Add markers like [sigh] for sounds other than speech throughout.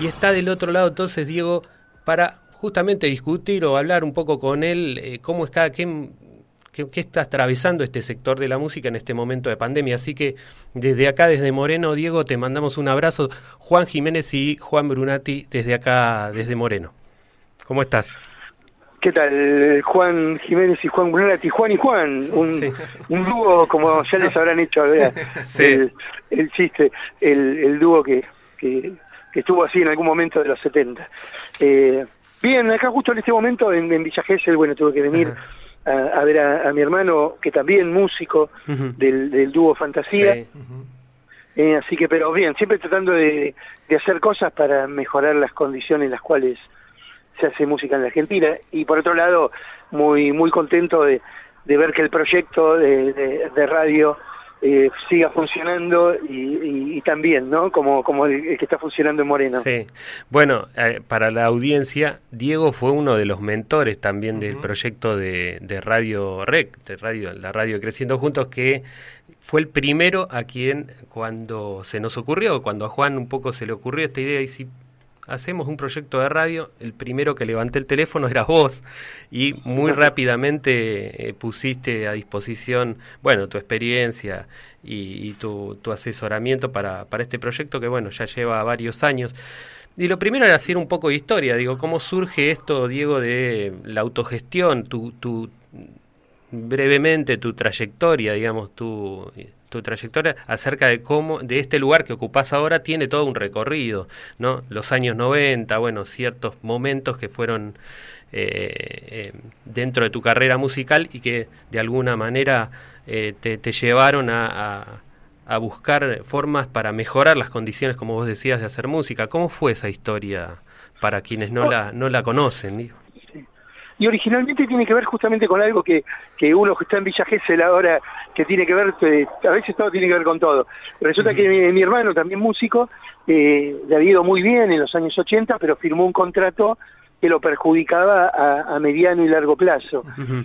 Y está del otro lado entonces Diego para justamente discutir o hablar un poco con él eh, cómo está, qué, qué, está atravesando este sector de la música en este momento de pandemia. Así que desde acá, desde Moreno, Diego, te mandamos un abrazo. Juan Jiménez y Juan Brunati desde acá, desde Moreno. ¿Cómo estás? ¿Qué tal? Juan Jiménez y Juan Brunati, Juan y Juan, un, un dúo como ya les habrán hecho [laughs] el, el, chiste, el, el dúo que, que, estuvo así en algún momento de los 70. Eh, bien, acá justo en este momento en, Villa Gesell, bueno, tuve que venir a, ver a, mi hermano, que también músico del, del, dúo Fantasía. Eh, así que, pero bien, siempre tratando de, de hacer cosas para mejorar las condiciones en las cuales se hace música en la Argentina. Y por otro lado, muy, muy contento de, de ver que el proyecto de, de radio eh, siga funcionando y, también, ¿no? Como, como el, que está funcionando en Moreno. Sí. Bueno, eh, para la audiencia, Diego fue uno de los mentores también del proyecto de, de, Radio Rec, de radio, la radio Creciendo Juntos, que fue el primero a quien cuando se nos ocurrió, cuando a Juan un poco se le ocurrió esta idea y si hacemos un proyecto de radio, el primero que levanté el teléfono era vos y muy [laughs] rápidamente eh, pusiste a disposición, bueno, tu experiencia y, tu, asesoramiento para, para este proyecto que, bueno, ya lleva varios años. Y lo primero era hacer un poco de historia, digo, ¿cómo surge esto, Diego, de la autogestión, tu, tu brevemente tu trayectoria, digamos, tu tu trayectoria acerca de cómo, de este lugar que ocupas ahora tiene todo un recorrido, ¿no? Los años 90, bueno, ciertos momentos que fueron eh, eh, dentro de tu carrera musical y que de alguna manera eh, te, llevaron a, a, buscar formas para mejorar las condiciones, como vos decías, de hacer música. ¿Cómo fue esa historia para quienes no, la, no la conocen? Digo? Y originalmente tiene que ver justamente con algo que, que uno que está en Villa Gesell ahora, que tiene que ver, eh, a veces todo tiene que ver con todo. Resulta que mi, hermano, también músico, eh, le había ido muy bien en los años 80, pero firmó un contrato que lo perjudicaba a, mediano y largo plazo.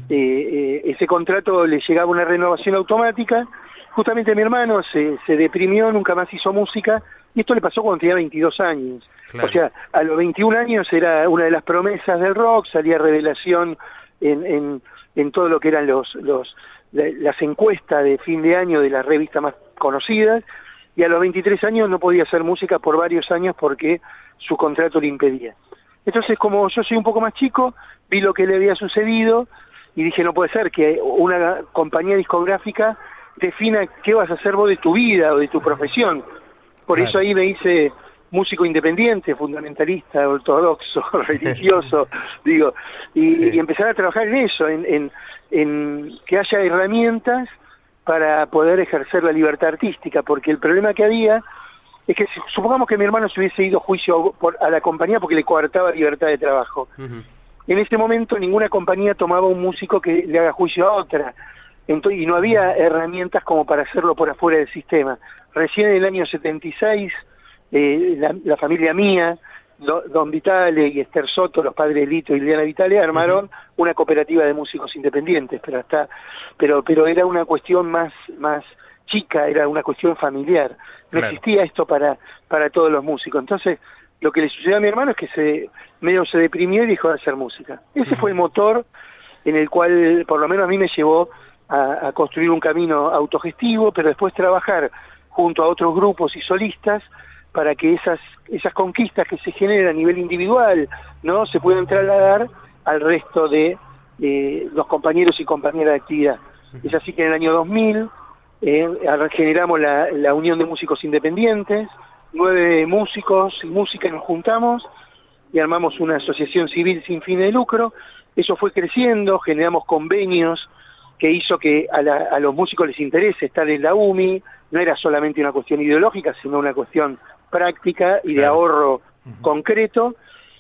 Eh, ese contrato le llegaba una renovación automática, justamente mi hermano se, se deprimió, nunca más hizo música, y esto le pasó cuando tenía 22 años. O sea, a los 21 años era una de las promesas del rock, salía revelación en, en, en todo lo que eran los, los, las encuestas de fin de año de las revistas más conocidas, y a los 23 años no podía hacer música por varios años porque su contrato le impedía. Entonces, como yo soy un poco más chico, vi lo que le había sucedido y dije, no puede ser que una compañía discográfica defina qué vas a hacer vos de tu vida o de tu profesión. Por eso ahí me hice músico independiente, fundamentalista, ortodoxo, [laughs] religioso, [laughs] digo, y, empezar a trabajar en eso, en, en, que haya herramientas para poder ejercer la libertad artística, porque el problema que había es que supongamos que mi hermano se hubiese ido a juicio por, a la compañía porque le coartaba libertad de trabajo. En ese momento ninguna compañía tomaba un músico que le haga juicio a otra. Entonces, y no había herramientas como para hacerlo por afuera del sistema. Recién en el año 76 eh, la, familia mía, Don Vitale y Esther Soto, los padres Lito y Liliana Vitale, armaron una cooperativa de músicos independientes, pero hasta, pero, pero era una cuestión más, más chica, era una cuestión familiar. No existía esto para, para todos los músicos. Entonces, lo que le sucedió a mi hermano es que se medio se deprimió y dejó de hacer música. Ese fue el motor en el cual, por lo menos a mí me llevó a, a construir un camino autogestivo, pero después trabajar junto a otros grupos y solistas para que esas, esas conquistas que se generan a nivel individual no se puedan trasladar al resto de los compañeros y compañeras de actividad. Es así que en el año 2000 eh, generamos la, la, Unión de Músicos Independientes, nueve músicos y música nos juntamos y armamos una asociación civil sin fin de lucro. Eso fue creciendo, generamos convenios que hizo que a, a los músicos les interese estar en la UMI, no era solamente una cuestión ideológica, sino una cuestión práctica y de ahorro concreto,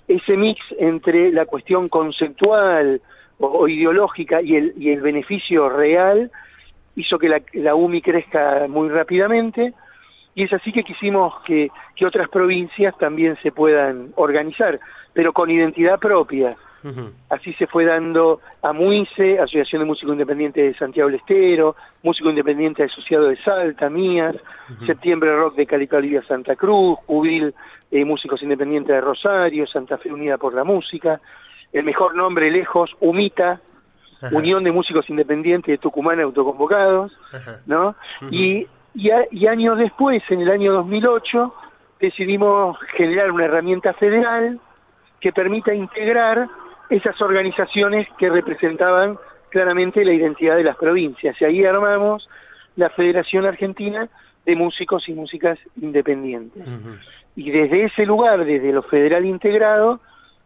ese mix entre la cuestión conceptual o, ideológica y el, y el beneficio real hizo que la, la, UMI crezca muy rápidamente. Y es así que quisimos que, que otras provincias también se puedan organizar, pero con identidad propia, Así se fue dando a MUICE, Asociación de Músicos Independientes de Santiago del Estero, Músico Independiente Asociado de Salta, MIAS, Septiembre Rock de Cali Olivia Santa Cruz, Jubil eh, Músicos Independientes de Rosario, Santa Fe Unida por la Música, el mejor nombre lejos, UMITA, Unión de Músicos Independientes de Tucumán Autoconvocados, ¿no? y, y, años después, en el año 2008, decidimos generar una herramienta federal que permita integrar esas organizaciones que representaban claramente la identidad de las provincias. Y ahí armamos la Federación Argentina de Músicos y Músicas Independientes. Y desde ese lugar, desde lo federal integrado,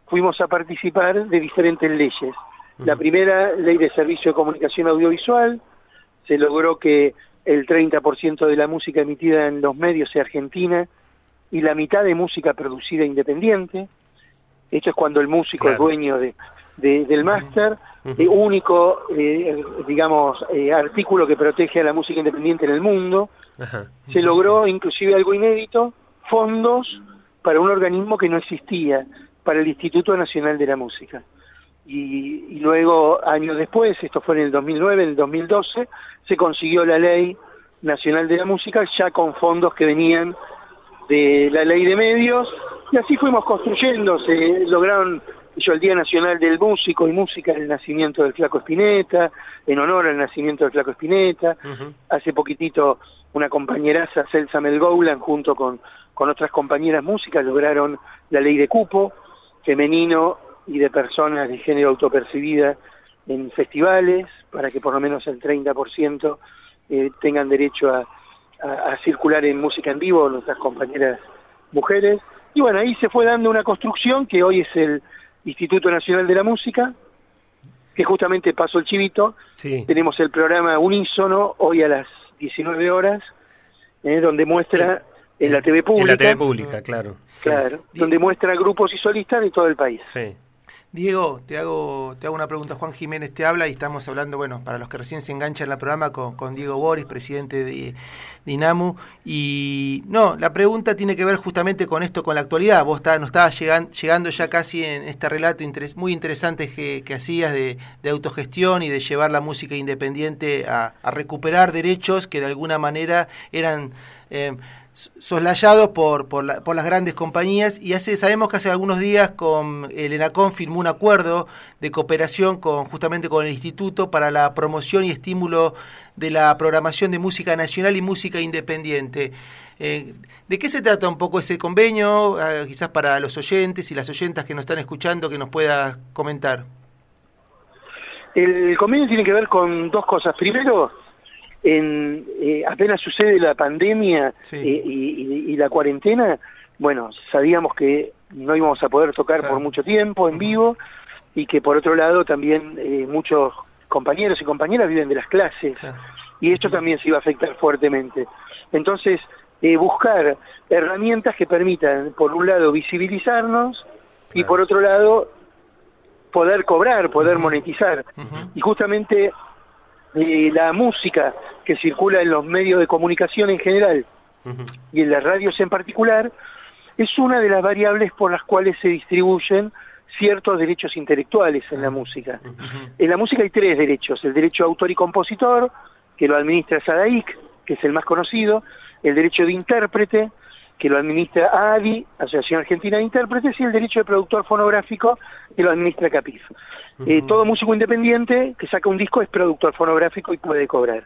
fuimos a participar de diferentes leyes. La primera, ley de servicio de comunicación audiovisual, se logró que el 30% de la música emitida en los medios sea argentina y la mitad de música producida independiente. Esto es cuando el músico es dueño de, del máster, el único, eh, digamos, eh, artículo que protege a la música independiente en el mundo. Se logró, inclusive algo inédito, fondos para un organismo que no existía, para el Instituto Nacional de la Música. Y, luego, años después, esto fue en el 2009, en el 2012, se consiguió la Ley Nacional de la Música ya con fondos que venían de la Ley de Medios, y así fuimos construyendo, se lograron yo el Día Nacional del Músico y Música el nacimiento del Flaco Espineta, en honor al nacimiento del Flaco Espineta. Hace poquitito una compañeraza, Celsa Melgoulan, junto con, con otras compañeras músicas, lograron la ley de cupo femenino y de personas de género autopercibida en festivales, para que por lo menos el 30% eh, tengan derecho a, a, circular en música en vivo nuestras compañeras mujeres. Y bueno, ahí se fue dando una construcción que hoy es el Instituto Nacional de la Música, que justamente pasó el chivito. Tenemos el programa Unísono hoy a las 19 horas, eh, donde muestra en la TV pública. En la TV pública, claro. Claro, donde muestra grupos y solistas de todo el país. Sí. Diego, te hago, te hago una pregunta. Juan Jiménez te habla y estamos hablando, bueno, para los que recién se enganchan en la programa, con, Diego Boris, presidente de Dinamo. Y no, la pregunta tiene que ver justamente con esto, con la actualidad. Vos está, nos estabas llegando ya casi en este relato muy interesante que, hacías de, autogestión y de llevar la música independiente a, recuperar derechos que de alguna manera eran... Eh, soslayados por, por, las grandes compañías y hace, sabemos que hace algunos días con el ENACOM firmó un acuerdo de cooperación con justamente con el Instituto para la promoción y estímulo de la programación de música nacional y música independiente. Eh, ¿De qué se trata un poco ese convenio? Ah, quizás para los oyentes y las oyentas que nos están escuchando que nos pueda comentar. El convenio tiene que ver con dos cosas. Primero, en, eh, apenas sucede la pandemia eh, y, la cuarentena, bueno, sabíamos que no íbamos a poder tocar por mucho tiempo en vivo y que por otro lado también eh, muchos compañeros y compañeras viven de las clases y esto también se iba a afectar fuertemente. Entonces, buscar herramientas que permitan, por un lado, visibilizarnos y por otro lado, poder cobrar, poder monetizar. Y justamente la música que circula en los medios de comunicación en general y en las radios en particular, es una de las variables por las cuales se distribuyen ciertos derechos intelectuales en la música. En la música hay tres derechos, el derecho de autor y compositor, que lo administra SADAIC, que es el más conocido, el derecho de intérprete, que lo administra ADI, Asociación Argentina de Intérpretes, y el derecho de productor fonográfico, que lo administra CAPIF. Eh, todo músico independiente que saca un disco es productor fonográfico y puede cobrar.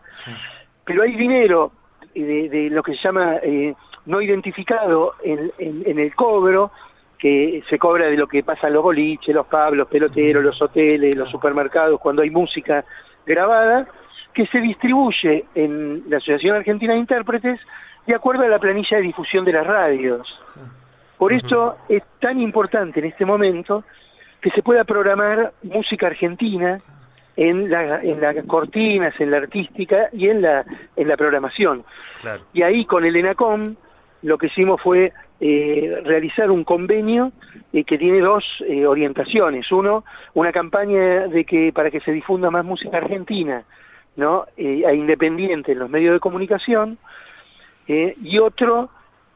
Pero hay dinero de, lo que se llama eh, no identificado en, el cobro, que se cobra de lo que pasa en los boliches, los pubs, los peloteros, los hoteles, los supermercados, cuando hay música grabada, que se distribuye en la Asociación Argentina de Intérpretes de acuerdo a la planilla de difusión de las radios. Por eso es tan importante en este momento que se pueda programar música argentina en, la, en las cortinas, en la artística y en la, en la programación. Y ahí con el ENACOM lo que hicimos fue eh, realizar un convenio eh, que tiene dos eh, orientaciones. Uno, una campaña de que para que se difunda más música argentina, ¿no? e independiente en los medios de comunicación, y otro,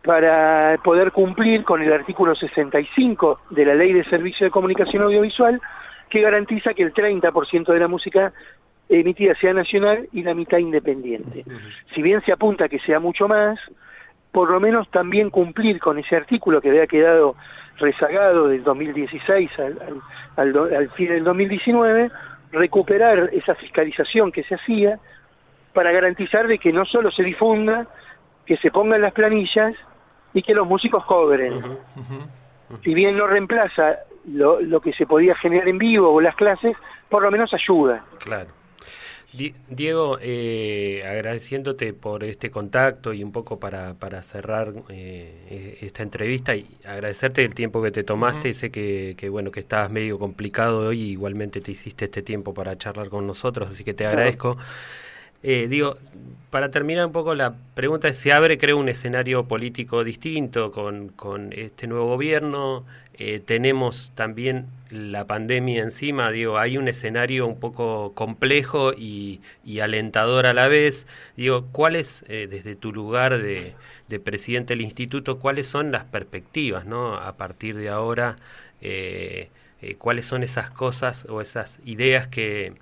para poder cumplir con el artículo 65 de la Ley de Servicio de Comunicación Audiovisual, que garantiza que el 30% de la música emitida sea nacional y la mitad independiente. Si bien se apunta que sea mucho más, por lo menos también cumplir con ese artículo que había quedado rezagado del 2016 al, al fin del 2019, recuperar esa fiscalización que se hacía para garantizar de que no solo se difunda, que se pongan las planillas y que los músicos cobren. Si bien no reemplaza lo, lo que se podía generar en vivo o las clases, por lo menos ayuda. Claro. Diego, eh, agradeciéndote por este contacto y un poco para, para cerrar eh, e-, esta entrevista y agradecerte el tiempo que te tomaste. Sé que, que, bueno que estabas medio complicado hoy, y igualmente te hiciste este tiempo para charlar con nosotros, así que te agradezco. Eh, digo, para terminar un poco la pregunta es, se abre, creo, un escenario político distinto con, con este nuevo gobierno, eh, tenemos también la pandemia encima, digo, hay un escenario un poco complejo y, alentador a la vez. Digo, ¿cuáles, eh, desde tu lugar de, de, presidente del instituto, cuáles son las perspectivas, ¿no? A partir de ahora, ¿cuáles son esas cosas o esas ideas que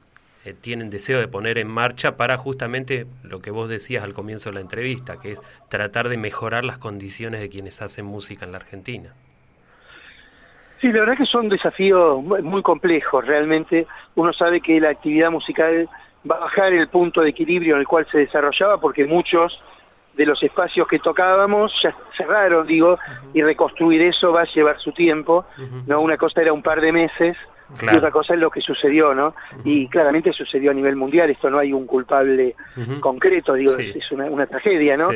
eh, tienen deseo de poner en marcha para justamente lo que vos decías al comienzo de la entrevista, que es tratar de mejorar las condiciones de quienes hacen música en la Argentina. Sí, la verdad que son desafíos muy complejos. Realmente uno sabe que la actividad musical va a bajar el punto de equilibrio en el cual se desarrollaba porque muchos de los espacios que tocábamos ya cerraron, digo, y reconstruir eso va a llevar su tiempo. No, una cosa era un par de meses y otra cosa es lo que sucedió, ¿no? Y claramente sucedió a nivel mundial, esto no hay un culpable concreto, digo, es, una, tragedia, ¿no?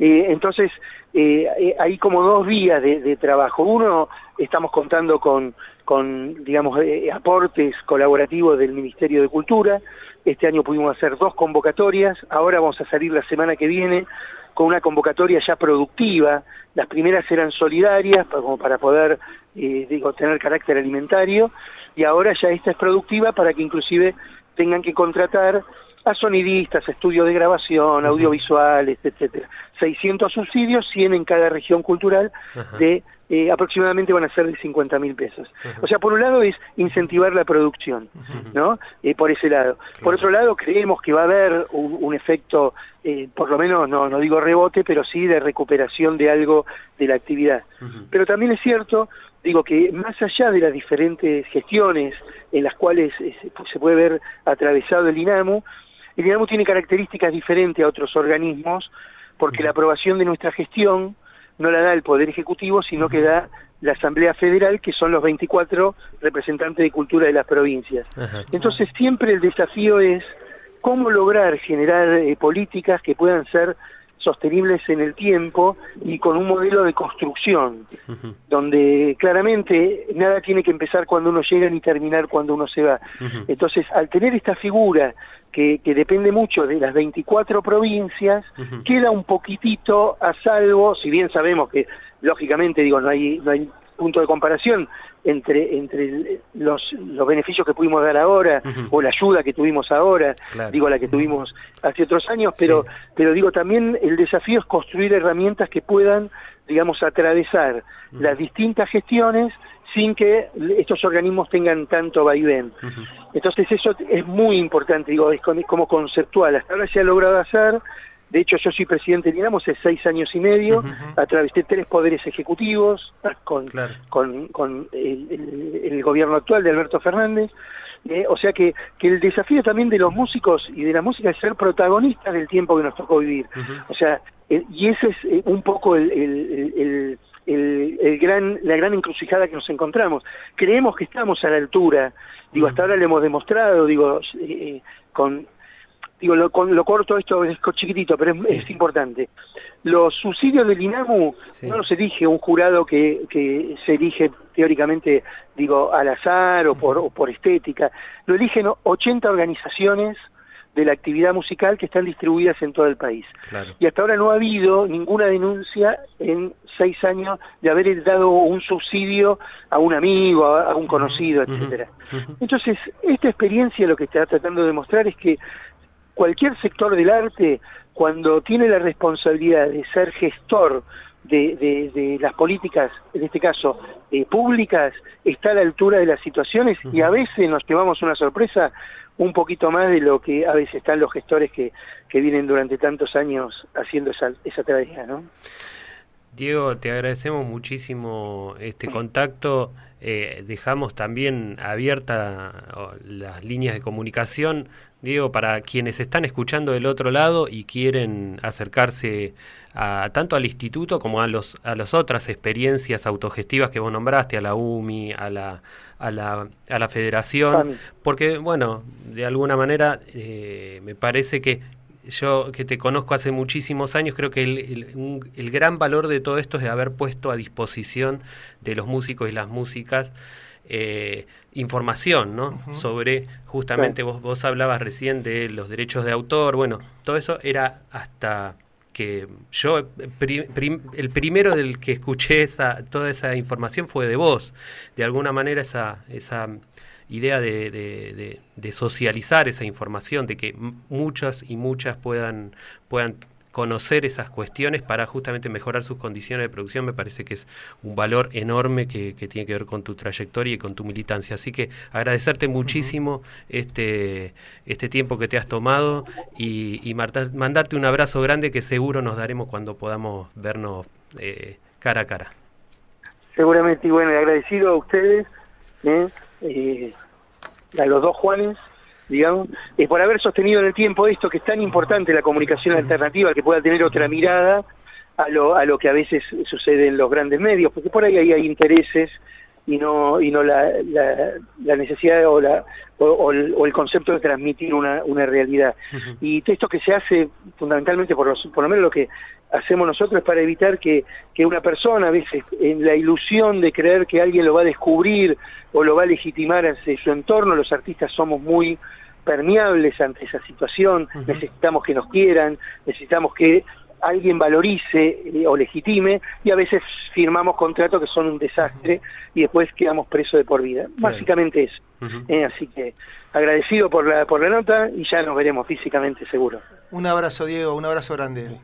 Eh, entonces, eh, eh, hay como dos vías de, trabajo. Uno, estamos contando con, con digamos, aportes colaborativos del Ministerio de Cultura. Este año pudimos hacer dos convocatorias, ahora vamos a salir la semana que viene con una convocatoria ya productiva. Las primeras eran solidarias, como para poder, digo, tener carácter alimentario, y ahora ya esta es productiva para que inclusive tengan que contratar a sonidistas, estudios de grabación, audiovisuales, etcétera. 600 subsidios, 100 en cada región cultural, de eh, aproximadamente van a ser de 50 mil pesos. O sea, por un lado es incentivar la producción, ¿no? Eh, por ese lado. Por otro lado, creemos que va a haber un, efecto, eh, por lo menos, no, no digo rebote, pero sí de recuperación de algo de la actividad. Pero también es cierto digo que más allá de las diferentes gestiones en las cuales se puede ver atravesado el INAMU, el INAMU tiene características diferentes a otros organismos porque la aprobación de nuestra gestión no la da el Poder Ejecutivo, sino que da la Asamblea Federal, que son los 24 representantes de cultura de las provincias. Entonces siempre el desafío es cómo lograr generar eh, políticas que puedan ser sostenibles en el tiempo y con un modelo de construcción, donde claramente nada tiene que empezar cuando uno llega ni terminar cuando uno se va. Entonces, al tener esta figura que, que, depende mucho de las 24 provincias, queda un poquitito a salvo, si bien sabemos que, lógicamente, digo, no hay, no hay punto de comparación entre entre los, los beneficios que pudimos dar ahora o la ayuda que tuvimos ahora, digo la que tuvimos hace otros años, pero pero digo también el desafío es construir herramientas que puedan, digamos, atravesar las distintas gestiones sin que estos organismos tengan tanto vaivén. Entonces eso es muy importante, digo, es como conceptual. Hasta ahora se ha logrado hacer, de hecho, yo soy presidente de hace seis años y medio, a través de tres poderes ejecutivos, con, con, el, gobierno actual de Alberto Fernández. Eh, o sea que, que el desafío también de los músicos y de la música es ser protagonistas del tiempo que nos tocó vivir. O sea, eh, y ese es eh, un poco el, el, el, gran, la gran encrucijada que nos encontramos. Creemos que estamos a la altura, digo, hasta ahora lo hemos demostrado, digo, con digo, lo, corto esto es chiquitito, pero es, importante. Los subsidios del INAMU no los elige un jurado que, que se elige teóricamente, digo, al azar o por, o por estética. Lo eligen 80 organizaciones de la actividad musical que están distribuidas en todo el país. Y hasta ahora no ha habido ninguna denuncia en seis años de haber dado un subsidio a un amigo, a, un conocido, etcétera. Entonces, esta experiencia lo que está tratando de demostrar es que cualquier sector del arte, cuando tiene la responsabilidad de ser gestor de, las políticas, en este caso eh, públicas, está a la altura de las situaciones y a veces nos llevamos una sorpresa un poquito más de lo que a veces están los gestores que, que vienen durante tantos años haciendo esa, esa tarea, ¿no? Diego, te agradecemos muchísimo este contacto. Eh, dejamos también abiertas las líneas de comunicación, Diego, para quienes están escuchando del otro lado y quieren acercarse a, tanto al instituto como a los a las otras experiencias autogestivas que vos nombraste, a la UMI, a la a la, a la federación, porque bueno, de alguna manera eh, me parece que yo que te conozco hace muchísimos años, creo que el, el, gran valor de todo esto es haber puesto a disposición de los músicos y las músicas eh, información, ¿no? Sobre, justamente vos, vos hablabas recién de los derechos de autor, bueno, todo eso era hasta que yo, el primero del que escuché esa, toda esa información fue de vos, de alguna manera esa, esa idea de, de, socializar esa información, de que muchas y muchas puedan, puedan conocer esas cuestiones para justamente mejorar sus condiciones de producción me parece que es un valor enorme que, tiene que ver con tu trayectoria y con tu militancia. Así que agradecerte muchísimo este, este tiempo que te has tomado y, y mandarte un abrazo grande que seguro nos daremos cuando podamos vernos eh, cara a cara. Seguramente, y bueno, agradecido a ustedes. ¿eh? Eh, a los dos Juanes, digamos, es por haber sostenido en el tiempo esto que es tan importante, la comunicación alternativa, que pueda tener otra mirada a lo, a lo que a veces sucede en los grandes medios, porque por ahí hay intereses y no y no la, la, necesidad o la o, el, concepto de transmitir una, una realidad. Y esto que se hace fundamentalmente por los, por lo menos lo que hacemos nosotros para evitar que, que una persona a veces en la ilusión de creer que alguien lo va a descubrir o lo va a legitimar ante su entorno los artistas somos muy permeables ante esa situación necesitamos que nos quieran necesitamos que alguien valorice eh, o legitime y a veces firmamos contratos que son un desastre y después quedamos presos de por vida. Básicamente eso. Eh, así que agradecido por la, por la nota y ya nos veremos físicamente seguro. Un abrazo Diego, un abrazo grande.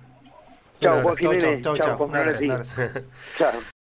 Chao, Jiménez. Chao, chao. Chao.